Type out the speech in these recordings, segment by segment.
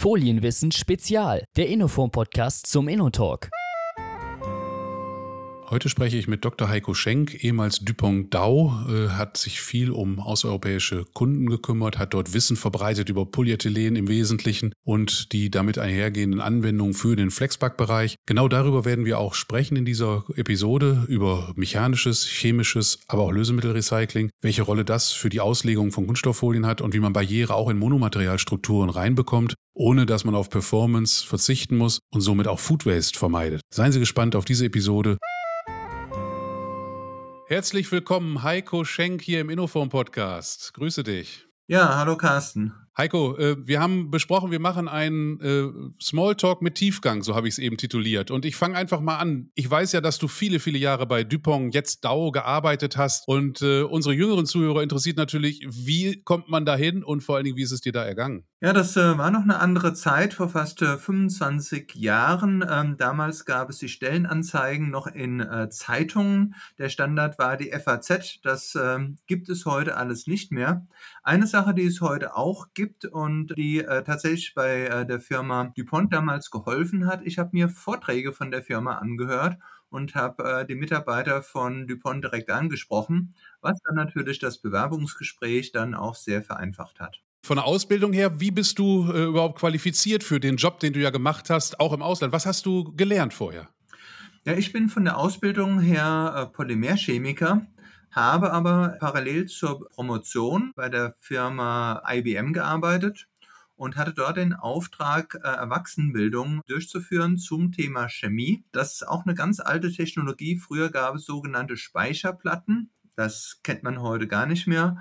Folienwissen Spezial, der Innoform Podcast zum InnoTalk. Heute spreche ich mit Dr. Heiko Schenk, ehemals Dupont Dow, äh, hat sich viel um außereuropäische Kunden gekümmert, hat dort Wissen verbreitet über Polyethylen im Wesentlichen und die damit einhergehenden Anwendungen für den Flexpack-Bereich. Genau darüber werden wir auch sprechen in dieser Episode, über mechanisches, chemisches, aber auch Lösemittelrecycling, welche Rolle das für die Auslegung von Kunststofffolien hat und wie man Barriere auch in Monomaterialstrukturen reinbekommt ohne dass man auf Performance verzichten muss und somit auch Food Waste vermeidet. Seien Sie gespannt auf diese Episode. Herzlich willkommen, Heiko Schenk hier im Innoform Podcast. Grüße dich. Ja, hallo Carsten. Heiko, äh, wir haben besprochen, wir machen einen äh, Smalltalk mit Tiefgang, so habe ich es eben tituliert. Und ich fange einfach mal an. Ich weiß ja, dass du viele, viele Jahre bei Dupont, jetzt Dow, gearbeitet hast. Und äh, unsere jüngeren Zuhörer interessiert natürlich, wie kommt man da hin und vor allen Dingen, wie ist es dir da ergangen? Ja, das war noch eine andere Zeit, vor fast äh, 25 Jahren. Ähm, damals gab es die Stellenanzeigen noch in Zeitungen. Der Standard war die FAZ. Das ähm, gibt es heute alles nicht mehr. Eine Sache, die es heute auch gibt, gibt und die äh, tatsächlich bei äh, der Firma DuPont damals geholfen hat. Ich habe mir Vorträge von der Firma angehört und habe äh, die Mitarbeiter von DuPont direkt angesprochen, was dann natürlich das Bewerbungsgespräch dann auch sehr vereinfacht hat. Von der Ausbildung her, wie bist du äh, überhaupt qualifiziert für den Job, den du ja gemacht hast, auch im Ausland? Was hast du gelernt vorher? Ja, ich bin von der Ausbildung her äh, Polymerchemiker habe aber parallel zur Promotion bei der Firma IBM gearbeitet und hatte dort den Auftrag, äh, Erwachsenenbildung durchzuführen zum Thema Chemie. Das ist auch eine ganz alte Technologie. Früher gab es sogenannte Speicherplatten. Das kennt man heute gar nicht mehr.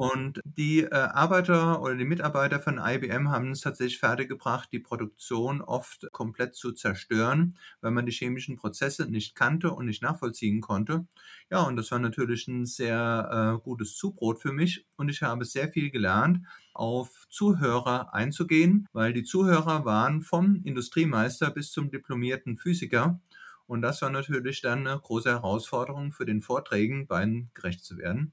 Und die äh, Arbeiter oder die Mitarbeiter von IBM haben es tatsächlich fertiggebracht, die Produktion oft komplett zu zerstören, weil man die chemischen Prozesse nicht kannte und nicht nachvollziehen konnte. Ja, und das war natürlich ein sehr äh, gutes Zubrot für mich und ich habe sehr viel gelernt, auf Zuhörer einzugehen, weil die Zuhörer waren vom Industriemeister bis zum diplomierten Physiker. Und das war natürlich dann eine große Herausforderung für den Vorträgen, beiden gerecht zu werden.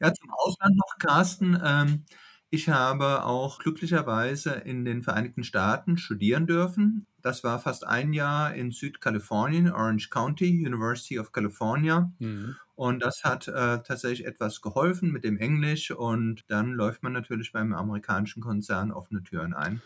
Ja, zum Ausland noch, Carsten. Ähm, ich habe auch glücklicherweise in den Vereinigten Staaten studieren dürfen. Das war fast ein Jahr in Südkalifornien, Orange County, University of California. Mhm. Und das hat äh, tatsächlich etwas geholfen mit dem Englisch. Und dann läuft man natürlich beim amerikanischen Konzern offene Türen ein.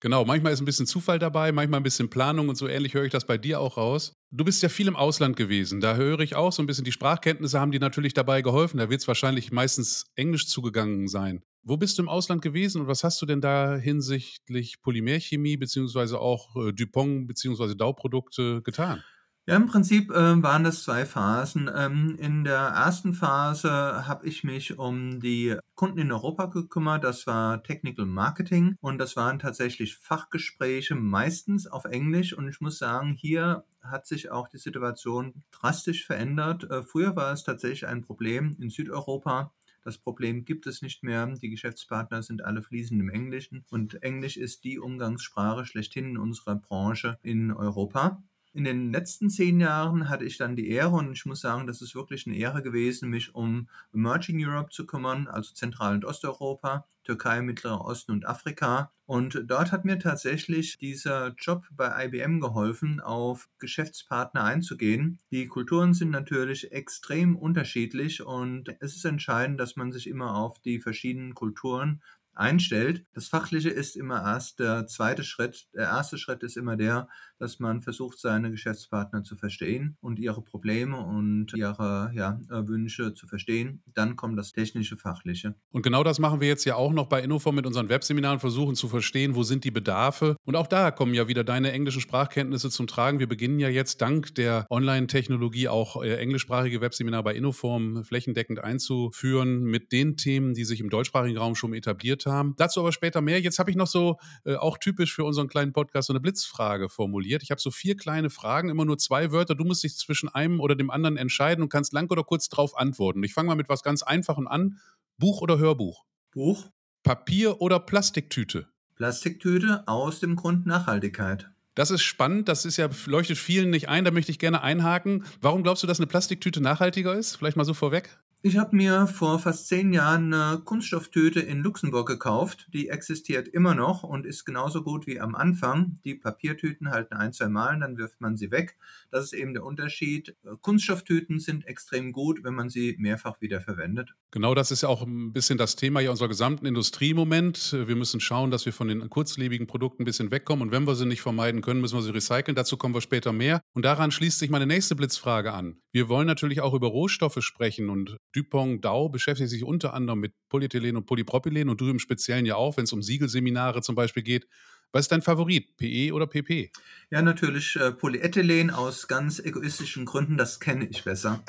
Genau, manchmal ist ein bisschen Zufall dabei, manchmal ein bisschen Planung und so ähnlich höre ich das bei dir auch raus. Du bist ja viel im Ausland gewesen. Da höre ich auch so ein bisschen, die Sprachkenntnisse haben dir natürlich dabei geholfen. Da wird es wahrscheinlich meistens Englisch zugegangen sein. Wo bist du im Ausland gewesen und was hast du denn da hinsichtlich Polymerchemie beziehungsweise auch äh, Dupont beziehungsweise Dow-Produkte getan? Ja, im Prinzip äh, waren das zwei Phasen. Ähm, in der ersten Phase habe ich mich um die Kunden in Europa gekümmert. Das war Technical Marketing und das waren tatsächlich Fachgespräche, meistens auf Englisch. Und ich muss sagen, hier hat sich auch die Situation drastisch verändert. Äh, früher war es tatsächlich ein Problem in Südeuropa. Das Problem gibt es nicht mehr. Die Geschäftspartner sind alle fließend im Englischen und Englisch ist die Umgangssprache schlechthin in unserer Branche in Europa. In den letzten zehn Jahren hatte ich dann die Ehre und ich muss sagen, das ist wirklich eine Ehre gewesen, mich um Emerging Europe zu kümmern, also Zentral- und Osteuropa, Türkei, Mittlerer Osten und Afrika. Und dort hat mir tatsächlich dieser Job bei IBM geholfen, auf Geschäftspartner einzugehen. Die Kulturen sind natürlich extrem unterschiedlich und es ist entscheidend, dass man sich immer auf die verschiedenen Kulturen einstellt. Das Fachliche ist immer erst der zweite Schritt. Der erste Schritt ist immer der, dass man versucht, seine Geschäftspartner zu verstehen und ihre Probleme und ihre ja, Wünsche zu verstehen. Dann kommt das technische, fachliche. Und genau das machen wir jetzt ja auch noch bei Innoform mit unseren Webseminaren, versuchen zu verstehen, wo sind die Bedarfe. Und auch da kommen ja wieder deine englischen Sprachkenntnisse zum Tragen. Wir beginnen ja jetzt dank der Online-Technologie auch äh, englischsprachige Webseminare bei Innoform flächendeckend einzuführen mit den Themen, die sich im deutschsprachigen Raum schon etabliert haben. Dazu aber später mehr. Jetzt habe ich noch so äh, auch typisch für unseren kleinen Podcast so eine Blitzfrage formuliert formuliert. Ich habe so vier kleine Fragen, immer nur zwei Wörter. Du musst dich zwischen einem oder dem anderen entscheiden und kannst lang oder kurz drauf antworten. Ich fange mal mit was ganz Einfachem an. Buch oder Hörbuch? Buch. Papier oder Plastiktüte? Plastiktüte aus dem Grund Nachhaltigkeit. Das ist spannend, das ist ja, leuchtet vielen nicht ein, da möchte ich gerne einhaken. Warum glaubst du, dass eine Plastiktüte nachhaltiger ist? Vielleicht mal so vorweg. Ich habe mir vor fast zehn Jahren eine Kunststofftüte in Luxemburg gekauft. Die existiert immer noch und ist genauso gut wie am Anfang. Die Papiertüten halten ein, zwei Mal, dann wirft man sie weg. Das ist eben der Unterschied. Kunststofftüten sind extrem gut, wenn man sie mehrfach wieder verwendet. Genau das ist ja auch ein bisschen das Thema hier unserer gesamten Industrie im Moment. Wir müssen schauen, dass wir von den kurzlebigen Produkten ein bisschen wegkommen. Und wenn wir sie nicht vermeiden können, müssen wir sie recyceln. Dazu kommen wir später mehr. Und daran schließt sich meine nächste Blitzfrage an. Wir wollen natürlich auch über Rohstoffe sprechen und Dupont Dow beschäftigt sich unter anderem mit Polyethylen und Polypropylen und du im Speziellen ja auch, wenn es um Siegelseminare zum Beispiel geht. Was ist dein Favorit, PE oder PP? Ja, natürlich äh, Polyethylen aus ganz egoistischen Gründen, das kenne ich besser.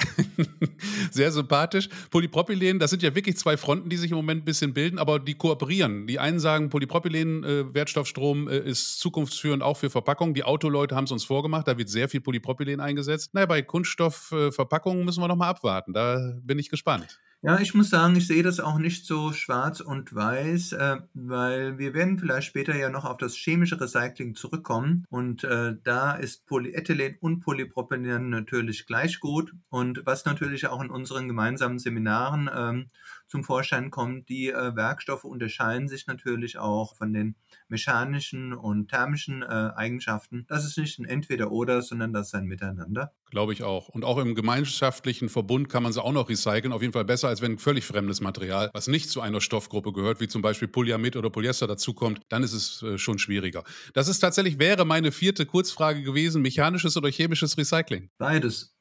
Sehr sympathisch. Polypropylen, das sind ja wirklich zwei Fronten, die sich im Moment ein bisschen bilden, aber die kooperieren. Die einen sagen, Polypropylen, äh, Wertstoffstrom äh, ist zukunftsführend auch für Verpackungen. Die Autoleute haben es uns vorgemacht, da wird sehr viel Polypropylen eingesetzt. Naja, bei Kunststoffverpackungen müssen wir noch mal abwarten. Da bin ich gespannt. Ja, ich muss sagen, ich sehe das auch nicht so schwarz und weiß, äh, weil wir werden vielleicht später ja noch auf das chemische Recycling zurückkommen. Und äh, da ist Polyethylen und Polypropylen natürlich gleich gut. Und was natürlich auch in unseren gemeinsamen Seminaren ähm, zum Vorschein kommt, die äh, Werkstoffe unterscheiden sich natürlich auch von den mechanischen und thermischen äh, Eigenschaften. Das ist nicht ein Entweder-Oder, sondern das ist ein Miteinander. Glaube ich auch. Und auch im gemeinschaftlichen Verbund kann man sie auch noch recyceln. Auf jeden Fall besser, als wenn ein völlig fremdes Material, was nicht zu einer Stoffgruppe gehört, wie zum Beispiel Polyamid oder Polyester dazukommt, dann ist es äh, schon schwieriger. Das ist tatsächlich, wäre meine vierte Kurzfrage gewesen, mechanisches oder chemisches Recycling? Beides.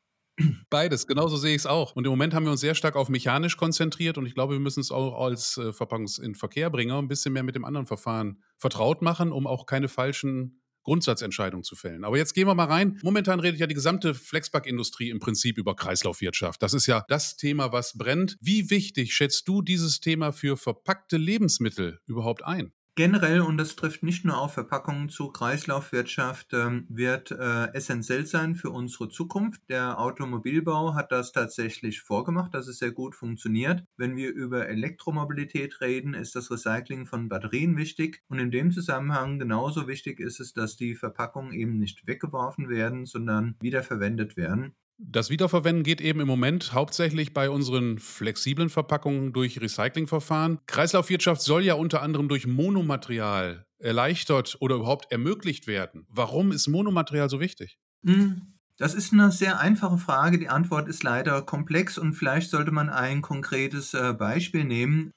Beides, genauso sehe ich es auch. Und im Moment haben wir uns sehr stark auf mechanisch konzentriert und ich glaube, wir müssen es auch als äh, Verpackungs- in Verkehrbringer ein bisschen mehr mit dem anderen Verfahren vertraut machen, um auch keine falschen Grundsatzentscheidungen zu fällen. Aber jetzt gehen wir mal rein. Momentan redet ja die gesamte Flexpack-Industrie im Prinzip über Kreislaufwirtschaft. Das ist ja das Thema, was brennt. Wie wichtig schätzt du dieses Thema für verpackte Lebensmittel überhaupt ein? Generell, und das trifft nicht nur auf Verpackungen zu, Kreislaufwirtschaft ähm, wird äh, essentiell sein für unsere Zukunft. Der Automobilbau hat das tatsächlich vorgemacht, dass es sehr gut funktioniert. Wenn wir über Elektromobilität reden, ist das Recycling von Batterien wichtig. Und in dem Zusammenhang genauso wichtig ist es, dass die Verpackungen eben nicht weggeworfen werden, sondern wiederverwendet werden. Das Wiederverwenden geht eben im Moment hauptsächlich bei unseren flexiblen Verpackungen durch Recyclingverfahren. Kreislaufwirtschaft soll ja unter anderem durch Monomaterial erleichtert oder überhaupt ermöglicht werden. Warum ist Monomaterial so wichtig? Hm, das ist eine sehr einfache Frage. Die Antwort ist leider komplex und vielleicht sollte man ein konkretes äh, Beispiel nehmen.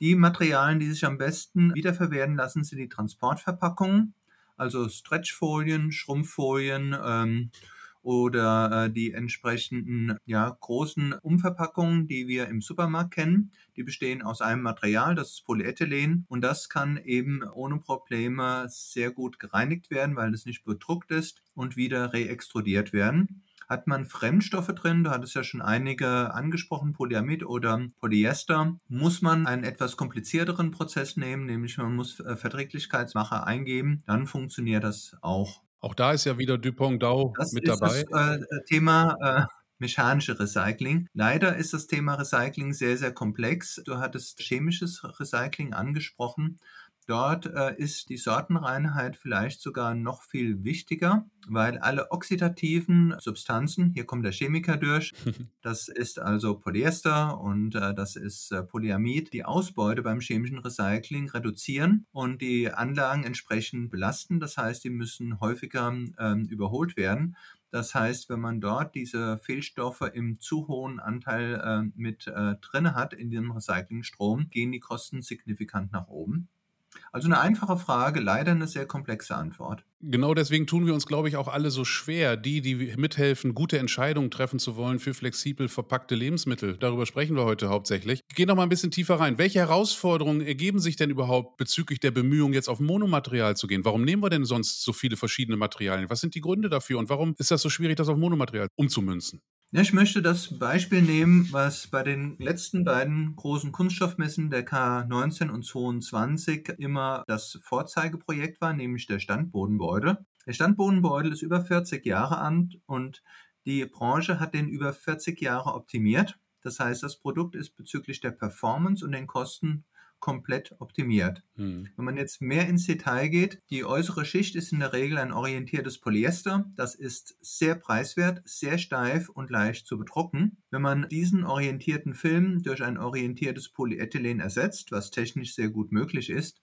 Die Materialien, die sich am besten wiederverwerten lassen, sind die Transportverpackungen, also Stretchfolien, Schrumpffolien, ähm, oder äh, die entsprechenden ja, großen Umverpackungen, die wir im Supermarkt kennen. Die bestehen aus einem Material, das ist Polyethylen und das kann eben ohne Probleme sehr gut gereinigt werden, weil es nicht bedruckt ist und wieder reextrudiert werden. Hat man Fremdstoffe drin, du hattest ja schon einige angesprochen, Polyamid oder Polyester, muss man einen etwas komplizierteren Prozess nehmen, nämlich man muss äh, Verträglichkeitsmacher eingeben, dann funktioniert das auch. Auch da ist ja wieder Dupont Dow das mit dabei. Das äh, Thema äh, mechanische Recycling. Leider ist das Thema Recycling sehr, sehr komplex. Du hattest chemisches Recycling angesprochen. Dort äh, ist die Sortenreinheit vielleicht sogar noch viel wichtiger, weil alle oxidativen Substanzen, hier kommt der Chemiker durch, das ist also Polyester und äh, das ist äh, Polyamid, die Ausbeute beim chemischen Recycling reduzieren und die Anlagen entsprechend belasten. Das heißt, die müssen häufiger ähm, überholt werden. Das heißt, wenn man dort diese Fehlstoffe im zu hohen Anteil äh, mit äh, drin hat in dem Recyclingstrom, gehen die Kosten signifikant nach oben. Also eine einfache Frage, leider eine sehr komplexe Antwort. Genau deswegen tun wir uns, glaube ich, auch alle so schwer, die, die mithelfen, gute Entscheidungen treffen zu wollen für flexibel verpackte Lebensmittel. Darüber sprechen wir heute hauptsächlich. Ich gehe noch mal ein bisschen tiefer rein. Welche Herausforderungen ergeben sich denn überhaupt bezüglich der Bemühungen, jetzt auf Monomaterial zu gehen? Warum nehmen wir denn sonst so viele verschiedene Materialien? Was sind die Gründe dafür und warum ist das so schwierig, das auf Monomaterial umzumünzen? Ja, ich möchte das Beispiel nehmen, was bei den letzten beiden großen Kunststoffmessen der K19 und 22 immer das Vorzeigeprojekt war, nämlich der Standbodenbeutel. Der Standbodenbeutel ist über 40 Jahre alt und die Branche hat den über 40 Jahre optimiert. Das heißt, das Produkt ist bezüglich der Performance und den Kosten komplett optimiert. Mhm. Wenn man jetzt mehr ins Detail geht, die äußere Schicht ist in der Regel ein orientiertes Polyester. Das ist sehr preiswert, sehr steif und leicht zu bedrucken. Wenn Wenn man diesen orientierten Film durch ein orientiertes Polyethylen ersetzt, was technisch sehr gut möglich ist,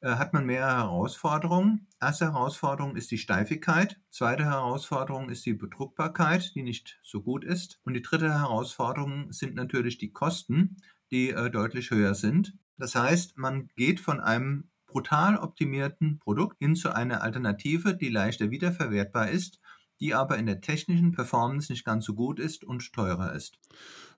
äh, hat man mehrere Herausforderungen. Erste Herausforderung ist die Steifigkeit. Zweite Herausforderung ist die Bedruckbarkeit, die nicht so gut ist. Und die dritte Herausforderung sind natürlich die Kosten, die äh, deutlich höher sind. Das heißt, man geht von einem brutal optimierten Produkt hin zu einer Alternative, die leichter wiederverwertbar ist, die aber in der technischen Performance nicht ganz so gut ist und teurer ist.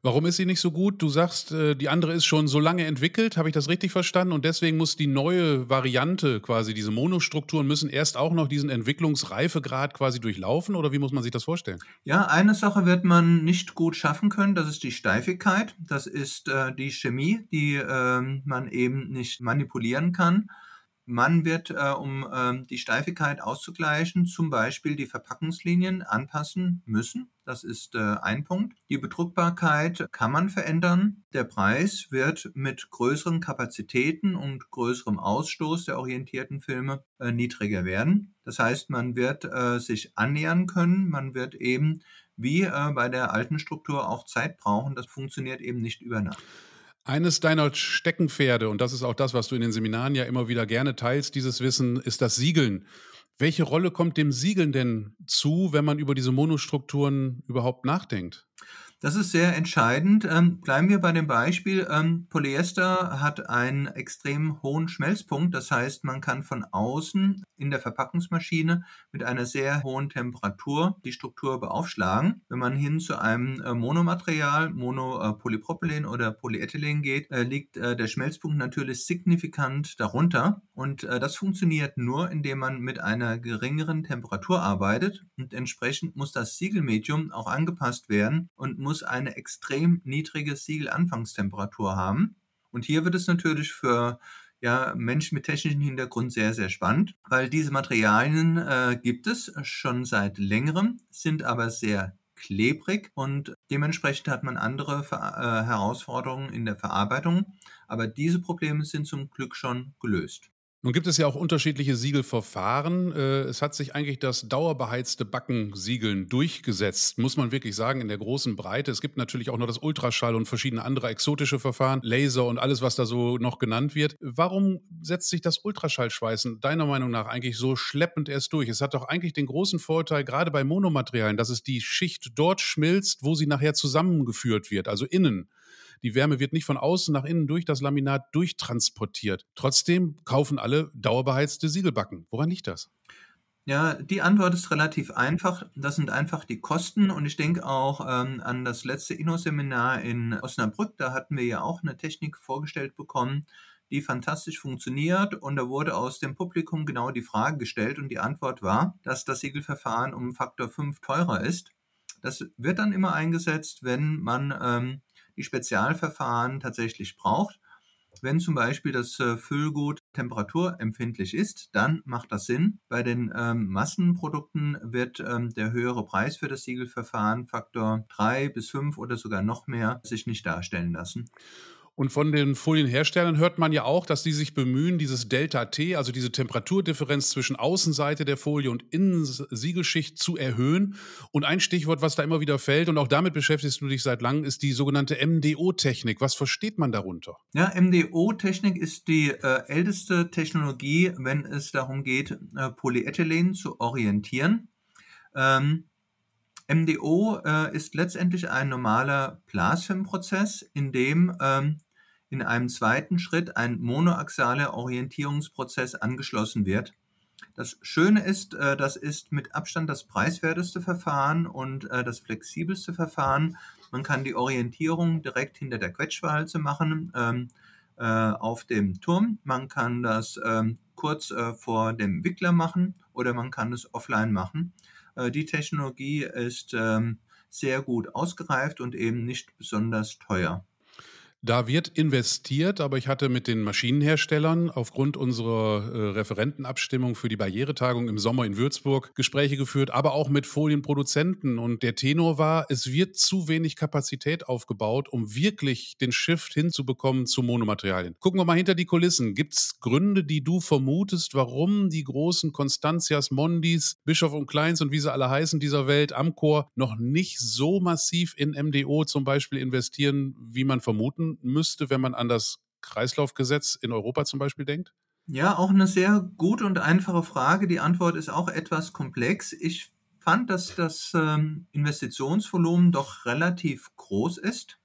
Warum ist sie nicht so gut? Du sagst, äh, die andere ist schon so lange entwickelt, habe ich das richtig verstanden? Und deswegen muss die neue Variante, quasi diese Monostrukturen, müssen erst auch noch diesen Entwicklungsreifegrad quasi durchlaufen oder wie muss man sich das vorstellen? Ja, eine Sache wird man nicht gut schaffen können, das ist die Steifigkeit. Das ist äh, die Chemie, die äh, man eben nicht manipulieren kann. Man wird, äh, um ähm, die Steifigkeit auszugleichen, zum Beispiel die Verpackungslinien anpassen müssen. Das ist äh, ein Punkt. Die Bedruckbarkeit kann man verändern. Der Preis wird mit größeren Kapazitäten und größerem Ausstoß der orientierten Filme äh, niedriger werden. Das heißt, man wird äh, sich annähern können. Man wird eben wie äh, bei der alten Struktur auch Zeit brauchen. Das funktioniert eben nicht über Nacht. Eines deiner Steckenpferde, und das ist auch das, was du in den Seminaren ja immer wieder gerne teilst, dieses Wissen, ist das Siegeln. Welche Rolle kommt dem Siegeln denn zu, wenn man über diese Monostrukturen überhaupt nachdenkt? Das ist sehr entscheidend. Ähm, bleiben wir bei dem Beispiel. Ähm, Polyester hat einen extrem hohen Schmelzpunkt. Das heißt, man kann von außen in der Verpackungsmaschine mit einer sehr hohen Temperatur die Struktur beaufschlagen. Wenn man hin zu einem äh, Monomaterial, Monopolypropylen äh, oder Polyethylen geht, äh, liegt äh, der Schmelzpunkt natürlich signifikant darunter. Und äh, das funktioniert nur, indem man mit einer geringeren Temperatur arbeitet. Und entsprechend muss das Siegelmedium auch angepasst werden und muss eine extrem niedrige Siegelanfangstemperatur haben. Und hier wird es natürlich für ja, Menschen mit technischem Hintergrund sehr, sehr spannend, weil diese Materialien äh, gibt es schon seit längerem, sind aber sehr klebrig und dementsprechend hat man andere Ver äh, Herausforderungen in der Verarbeitung. Aber diese Probleme sind zum Glück schon gelöst. Nun gibt es ja auch unterschiedliche Siegelverfahren. Äh, es hat sich eigentlich das dauerbeheizte Backensiegeln durchgesetzt, muss man wirklich sagen, in der großen Breite. Es gibt natürlich auch noch das Ultraschall und verschiedene andere exotische Verfahren, Laser und alles, was da so noch genannt wird. Warum setzt sich das Ultraschallschweißen deiner Meinung nach eigentlich so schleppend erst durch? Es hat doch eigentlich den großen Vorteil, gerade bei Monomaterialien, dass es die Schicht dort schmilzt, wo sie nachher zusammengeführt wird, also innen. Die Wärme wird nicht von außen nach innen durch das Laminat durchtransportiert. Trotzdem kaufen alle dauerbeheizte Siegelbacken. Woran liegt das? Ja, die Antwort ist relativ einfach. Das sind einfach die Kosten. Und ich denke auch ähm, an das letzte Inno-Seminar in Osnabrück. Da hatten wir ja auch eine Technik vorgestellt bekommen, die fantastisch funktioniert. Und da wurde aus dem Publikum genau die Frage gestellt. Und die Antwort war, dass das Siegelverfahren um Faktor 5 teurer ist. Das wird dann immer eingesetzt, wenn man ähm, die Spezialverfahren tatsächlich braucht. Wenn zum Beispiel das äh, Füllgut temperaturempfindlich ist, dann macht das Sinn. Bei den ähm, Massenprodukten wird ähm, der höhere Preis für das Siegelverfahren Faktor 3 bis 5 oder sogar noch mehr sich nicht darstellen lassen. Und von den Folienherstellern hört man ja auch, dass die sich bemühen, dieses Delta T, also diese Temperaturdifferenz zwischen Außenseite der Folie und Innensiegelschicht zu erhöhen. Und ein Stichwort, was da immer wieder fällt, und auch damit beschäftigst du dich seit langem, ist die sogenannte MDO-Technik. Was versteht man darunter? Ja, MDO-Technik ist die äh, älteste Technologie, wenn es darum geht, äh, Polyethylen zu orientieren. Ähm, MDO äh, ist letztendlich ein normaler Blasfilmprozess, in dem ähm, in einem zweiten Schritt ein monoaxaler Orientierungsprozess angeschlossen wird. Das Schöne ist, äh, das ist mit Abstand das preiswerteste Verfahren und äh, das flexibelste Verfahren. Man kann die Orientierung direkt hinter der Quetschwalze machen ähm, äh, auf dem Turm. Man kann das ähm, kurz vor dem Wickler machen oder man kann es offline machen. Die Technologie ist ähm, sehr gut ausgereift und eben nicht besonders teuer. Da wird investiert, aber ich hatte mit den Maschinenherstellern aufgrund unserer äh, Referentenabstimmung für die Barrieretagung im Sommer in Würzburg Gespräche geführt, aber auch mit Folienproduzenten. Und der Tenor war, es wird zu wenig Kapazität aufgebaut, um wirklich den Shift hinzubekommen zu Monomaterialien. Gucken wir mal hinter die Kulissen. Gibt es Gründe, die du vermutest, warum die großen Constantias, Mondis, Bischof und Kleins und wie sie alle heißen dieser Welt, Amcor, noch nicht so massiv in MDO zum Beispiel investieren, wie man vermuten müsste, wenn man an das Kreislaufgesetz in Europa zum Beispiel denkt? Ja, auch eine sehr gute und einfache Frage. Die Antwort ist auch etwas komplex. Ich fand, dass das ähm, Investitionsvolumen doch relativ groß ist.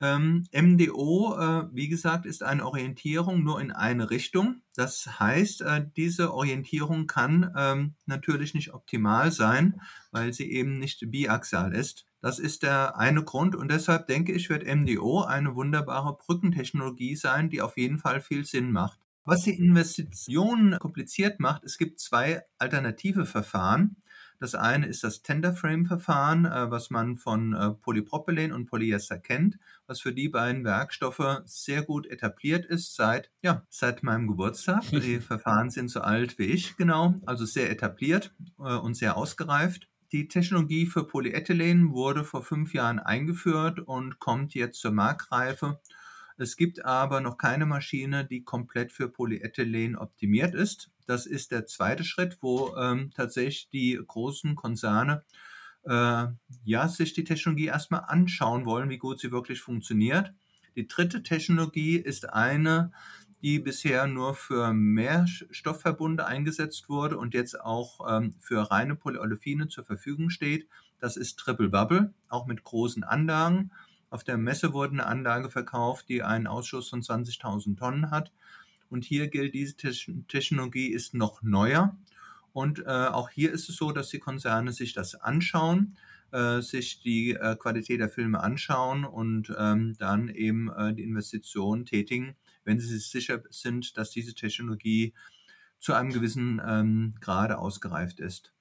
Ähm, MDO, äh, wie gesagt, ist eine Orientierung nur in eine Richtung. Das heißt, äh, diese Orientierung kann ähm, natürlich nicht optimal sein, weil sie eben nicht biaxial ist. Das ist der eine Grund und deshalb denke ich, wird MDO eine wunderbare Brückentechnologie sein, die auf jeden Fall viel Sinn macht. Was die Investitionen kompliziert macht, es gibt zwei alternative Verfahren. Das eine ist das Tenderframe-Verfahren, äh, was man von äh, Polypropylen und Polyester kennt, was für die beiden Werkstoffe sehr gut etabliert ist seit, ja, seit meinem Geburtstag. Die Verfahren sind so alt wie ich, genau, also sehr etabliert äh, und sehr ausgereift. Die Technologie für Polyethylen wurde vor fünf Jahren eingeführt und kommt jetzt zur Marktreife. Es gibt aber noch keine Maschine, die komplett für Polyethylen optimiert ist. Das ist der zweite Schritt, wo ähm, tatsächlich die großen Konzerne äh, ja, sich die Technologie erstmal anschauen wollen, wie gut sie wirklich funktioniert. Die dritte Technologie ist eine, die bisher nur für Mehrstoffverbunde eingesetzt wurde und jetzt auch ähm, für reine Polyolefine zur Verfügung steht. Das ist Triple Bubble, auch mit großen Anlagen. Auf der Messe wurde eine Anlage verkauft, die einen Ausschuss von 20.000 Tonnen hat. Und hier gilt, diese Technologie ist noch neuer. Und äh, auch hier ist es so, dass die Konzerne sich das anschauen, äh, sich die äh, Qualität der Filme anschauen und ähm, dann eben äh, die Investitionen tätigen, wenn sie sich sicher sind, dass diese Technologie zu einem gewissen ähm, Grade ausgereift ist.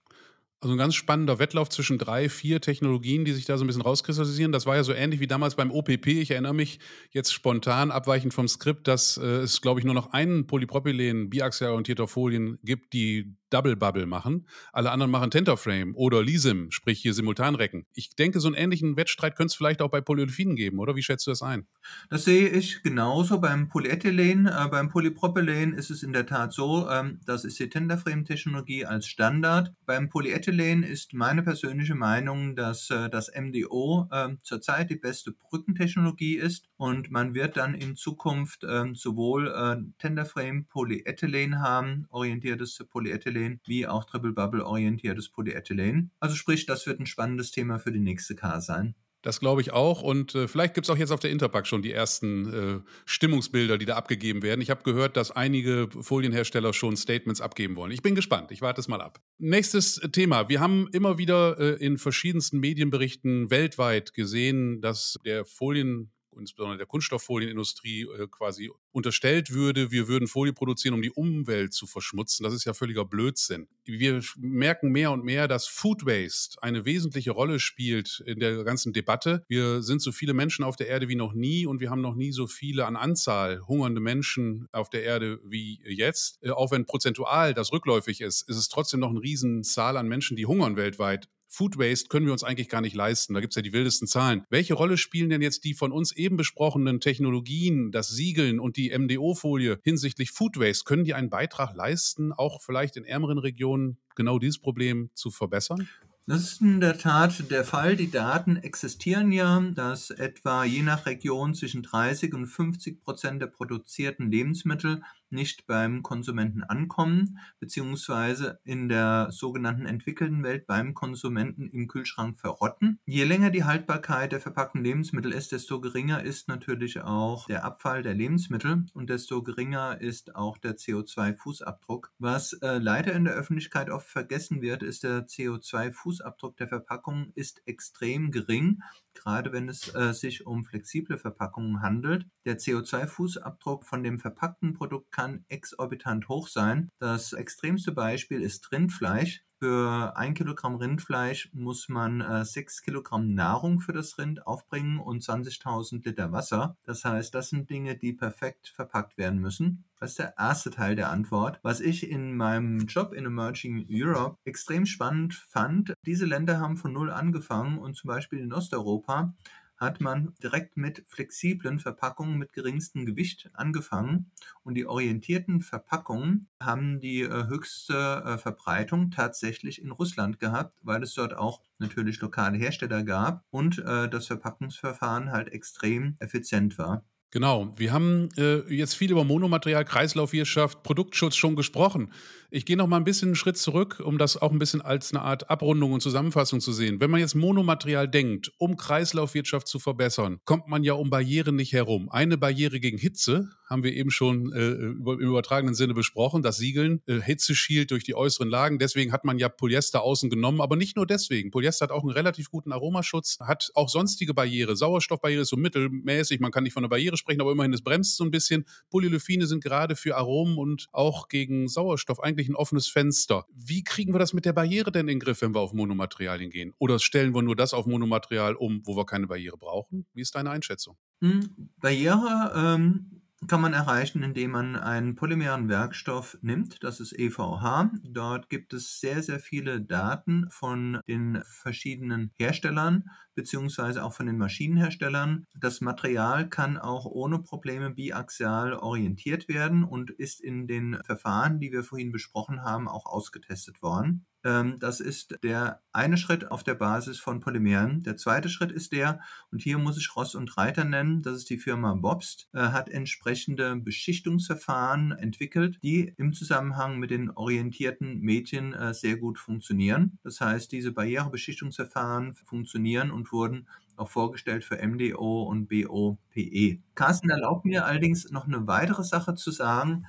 Also ein ganz spannender Wettlauf zwischen drei, vier Technologien, die sich da so ein bisschen rauskristallisieren. Das war ja so ähnlich wie damals beim OPP. Ich erinnere mich jetzt spontan, abweichend vom Skript, dass äh, es, glaube ich, nur noch einen Polypropylen biaxial orientierter Folien gibt, die Double Bubble machen. Alle anderen machen Tenterframe oder Lisim, sprich hier Simultanrecken. Ich denke, so einen ähnlichen Wettstreit könnte es vielleicht auch bei Polyolefinen geben, oder? Wie schätzt du das ein? Das sehe ich genauso beim Polyethylen. Äh, beim Polypropylen ist es in der Tat so, ähm, das ist die Tenderframe-Technologie als Standard. Beim Polyethylen ist meine persönliche Meinung, dass äh, das MDO äh, zurzeit die beste Brückentechnologie ist und man wird dann in Zukunft ähm, sowohl äh, Tenderframe Polyethylen haben, orientiertes Polyethylen Polyethylen wie auch Triple Bubble orientiertes Polyethylen. Also sprich, das wird ein spannendes Thema für die nächste K sein. Das glaube ich auch. Und äh, vielleicht gibt es auch jetzt auf der Interpack schon die ersten äh, Stimmungsbilder, die da abgegeben werden. Ich habe gehört, dass einige Folienhersteller schon Statements abgeben wollen. Ich bin gespannt. Ich warte es mal ab. Nächstes Thema. Wir haben immer wieder äh, in verschiedensten Medienberichten weltweit gesehen, dass der Folien insbesondere der Kunststofffolienindustrie äh, quasi unterstellt würde, wir würden Folie produzieren, um die Umwelt zu verschmutzen. Das ist ja völliger Blödsinn. Wir merken mehr und mehr, dass Food Waste eine wesentliche Rolle spielt in der ganzen Debatte. Wir sind so viele Menschen auf der Erde wie noch nie und wir haben noch nie so viele an Anzahl hungernde Menschen auf der Erde wie jetzt. Äh, auch wenn prozentual das rückläufig ist, ist es trotzdem noch eine Riesenzahl an Menschen, die hungern weltweit. Food Waste können wir uns eigentlich gar nicht leisten. Da gibt es ja die wildesten Zahlen. Welche Rolle spielen denn jetzt die von uns eben besprochenen Technologien, das Siegeln und die MDO-Folie hinsichtlich Food Waste? Können die einen Beitrag leisten, auch vielleicht in ärmeren Regionen genau dieses Problem zu verbessern? Das ist in der Tat der Fall. Die Daten existieren ja, dass etwa je nach Region zwischen 30 und 50 Prozent der produzierten Lebensmittel nicht beim Konsumenten ankommen, beziehungsweise in der sogenannten entwickelten Welt beim Konsumenten im Kühlschrank verrotten. Je länger die Haltbarkeit der verpackten Lebensmittel ist, desto geringer ist natürlich auch der Abfall der Lebensmittel und desto geringer ist auch der CO2-Fußabdruck. Was äh, leider in der Öffentlichkeit oft vergessen wird, ist der CO2-Fußabdruck der Verpackung ist extrem gering gerade wenn es äh, sich um flexible Verpackungen handelt. Der CO2-Fußabdruck von dem verpackten Produkt kann exorbitant hoch sein. Das extremste Beispiel ist Rindfleisch. Für ein Kilogramm Rindfleisch muss man äh, 6 Kilogramm Nahrung für das Rind aufbringen und 20.000 Liter Wasser. Das heißt, das sind Dinge, die perfekt verpackt werden müssen. Das ist der erste Teil der Antwort. Was ich in meinem Job in Emerging Europe extrem spannend fand, diese Länder haben von null angefangen und zum Beispiel in Osteuropa hat man direkt mit flexiblen Verpackungen mit geringstem Gewicht angefangen und die orientierten Verpackungen haben die äh, höchste äh, Verbreitung tatsächlich in Russland gehabt, weil es dort auch natürlich lokale Hersteller gab und äh, das Verpackungsverfahren halt extrem effizient war. Genau, wir haben äh, jetzt viel über Monomaterial, Kreislaufwirtschaft, Produktschutz schon gesprochen. Ich gehe noch mal ein bisschen einen Schritt zurück, um das auch ein bisschen als eine Art Abrundung und Zusammenfassung zu sehen. Wenn man jetzt Monomaterial denkt, um Kreislaufwirtschaft zu verbessern, kommt man ja um Barrieren nicht herum. Eine Barriere gegen Hitze haben wir eben schon äh, über, im übertragenen Sinne besprochen, das Siegeln, äh, Hitze schielt durch die äußeren Lagen. Deswegen hat man ja Polyester außen genommen, aber nicht nur deswegen. Polyester hat auch einen relativ guten Aromaschutz, hat auch sonstige Barriere. Sauerstoffbarriere ist so mittelmäßig, man kann nicht von einer Barriere sprechen, aber immerhin, es bremst so ein bisschen. Polyolefine sind gerade für Aromen und auch gegen Sauerstoff eigentlich ein offenes Fenster. Wie kriegen wir das mit der Barriere denn in den Griff, wenn wir auf Monomaterialien gehen? Oder stellen wir nur das auf Monomaterial um, wo wir keine Barriere brauchen? Wie ist deine Einschätzung? Hm, Barriere ähm kann man erreichen, indem man einen polymeren Werkstoff nimmt, das ist EVH. Dort gibt es sehr, sehr viele Daten von den verschiedenen Herstellern beziehungsweise auch von den Maschinenherstellern. Das Material kann auch ohne Probleme biaxial orientiert werden und ist in den Verfahren, die wir vorhin besprochen haben, auch ausgetestet worden. Ähm, das ist der eine Schritt auf der Basis von Polymeren. Der zweite Schritt ist der, und hier muss ich Ross und Reiter nennen, das ist die Firma Bobst, äh, hat entsprechende Beschichtungsverfahren entwickelt, die im Zusammenhang mit den orientierten Medien äh, sehr gut funktionieren. Das heißt, diese Barrierebeschichtungsverfahren funktionieren und wurden auch vorgestellt für MDO und BOPE. Carsten erlaubt mir allerdings noch eine weitere Sache zu sagen.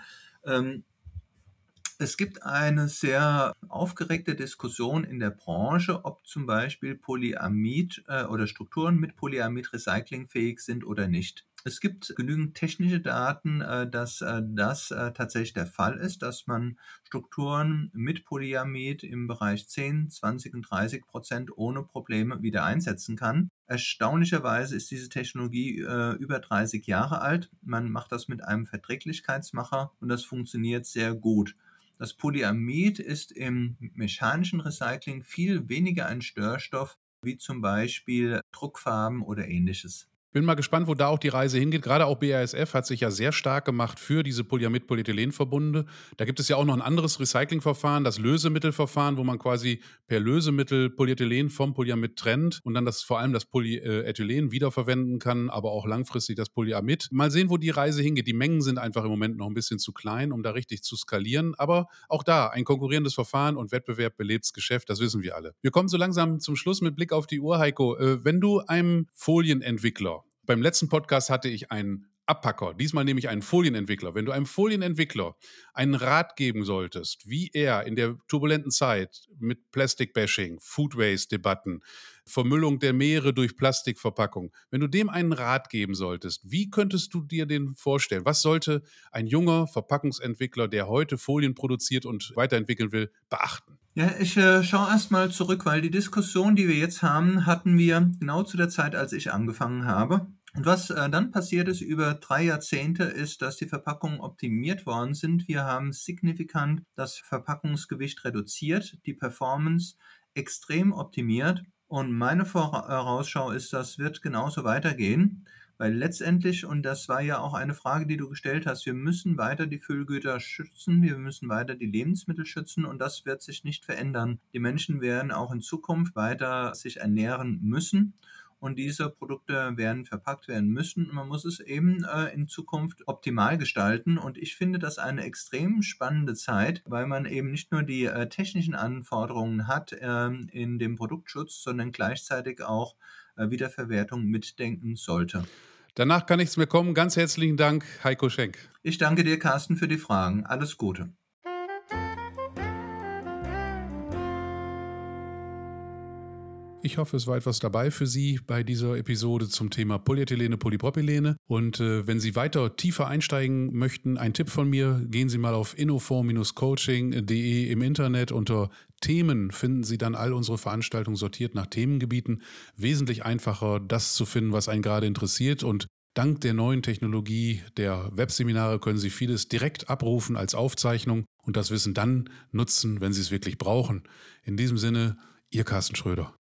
Es gibt eine sehr aufgeregte Diskussion in der Branche, ob zum Beispiel Polyamid äh, oder Strukturen mit Polyamid recyclingfähig sind oder nicht. Es gibt genügend technische Daten, äh, dass äh, das äh, tatsächlich der Fall ist, dass man Strukturen mit Polyamid im Bereich 10, 20 und 30 Prozent ohne Probleme wieder einsetzen kann. Erstaunlicherweise ist diese Technologie über 30 Jahre alt. Man macht das mit einem Verträglichkeitsmacher und das funktioniert sehr gut. Das Polyamid ist im mechanischen Recycling viel weniger ein Störstoff wie zum Beispiel Druckfarben oder ähnliches. Bin mal gespannt, wo da auch die Reise hingeht. Gerade auch BASF hat sich ja sehr stark gemacht für diese Polyamid-Polyethylen-Verbunde. Da gibt es ja auch noch ein anderes Recyclingverfahren, das Lösemittelverfahren, wo man quasi per Lösemittel Polyethylen vom Polyamid trennt und dann das vor allem das Polyethylen wiederverwenden kann, aber auch langfristig das Polyamid. Mal sehen, wo die Reise hingeht. Die Mengen sind einfach im Moment noch ein bisschen zu klein, um da richtig zu skalieren. Aber auch da ein konkurrierendes Verfahren und Wettbewerb belebtes Geschäft, das wissen wir alle. Wir kommen so langsam zum Schluss mit Blick auf die Uhr, Heiko. Äh, wenn du einem Folienentwickler beim letzten Podcast hatte ich einen Abpacker, diesmal nehme ich einen Folienentwickler. Wenn du einem Folienentwickler einen Rat geben solltest, wie er in der turbulenten Zeit mit Plastic-Bashing, Food Waste-Debatten, Vermüllung der Meere durch Plastikverpackung, wenn du dem einen Rat geben solltest, wie könntest du dir den vorstellen? Was sollte ein junger Verpackungsentwickler, der heute Folien produziert und weiterentwickeln will, beachten? Ja, ich äh, schaue erstmal zurück, weil die Diskussion, die wir jetzt haben, hatten wir genau zu der Zeit, als ich angefangen habe. Und was äh, dann passiert ist über drei Jahrzehnte, ist, dass die Verpackungen optimiert worden sind. Wir haben signifikant das Verpackungsgewicht reduziert, die Performance extrem optimiert. Und meine Vorausschau ist, das wird genauso weitergehen, weil letztendlich, und das war ja auch eine Frage, die du gestellt hast, wir müssen weiter die Füllgüter schützen, wir müssen weiter die Lebensmittel schützen und das wird sich nicht verändern. Die Menschen werden auch in Zukunft weiter sich ernähren müssen und diese Produkte werden verpackt werden müssen. Man muss es eben äh, in Zukunft optimal gestalten und ich finde das eine extrem spannende Zeit, weil man eben nicht nur die äh, technischen Anforderungen hat äh, in dem Produktschutz, sondern gleichzeitig auch äh, Wiederverwertung mitdenken sollte. Danach kann nichts mehr kommen. Ganz herzlichen Dank, Heiko Schenk. Ich danke dir, Carsten, für die Fragen. Alles Gute. Ich hoffe, es war etwas dabei für Sie bei dieser Episode zum Thema Polyethylene, Polypropylene. Und äh, wenn Sie weiter tiefer einsteigen möchten, ein Tipp von mir, gehen Sie mal auf innoform-coaching.de im Internet unter Themen finden Sie dann all unsere Veranstaltungen sortiert nach Themengebieten. Wesentlich einfacher, das zu finden, was einen gerade interessiert. Und dank der neuen Technologie der Webseminare können Sie vieles direkt abrufen als Aufzeichnung und das Wissen dann nutzen, wenn Sie es wirklich brauchen. In diesem Sinne, Ihr Carsten Schröder.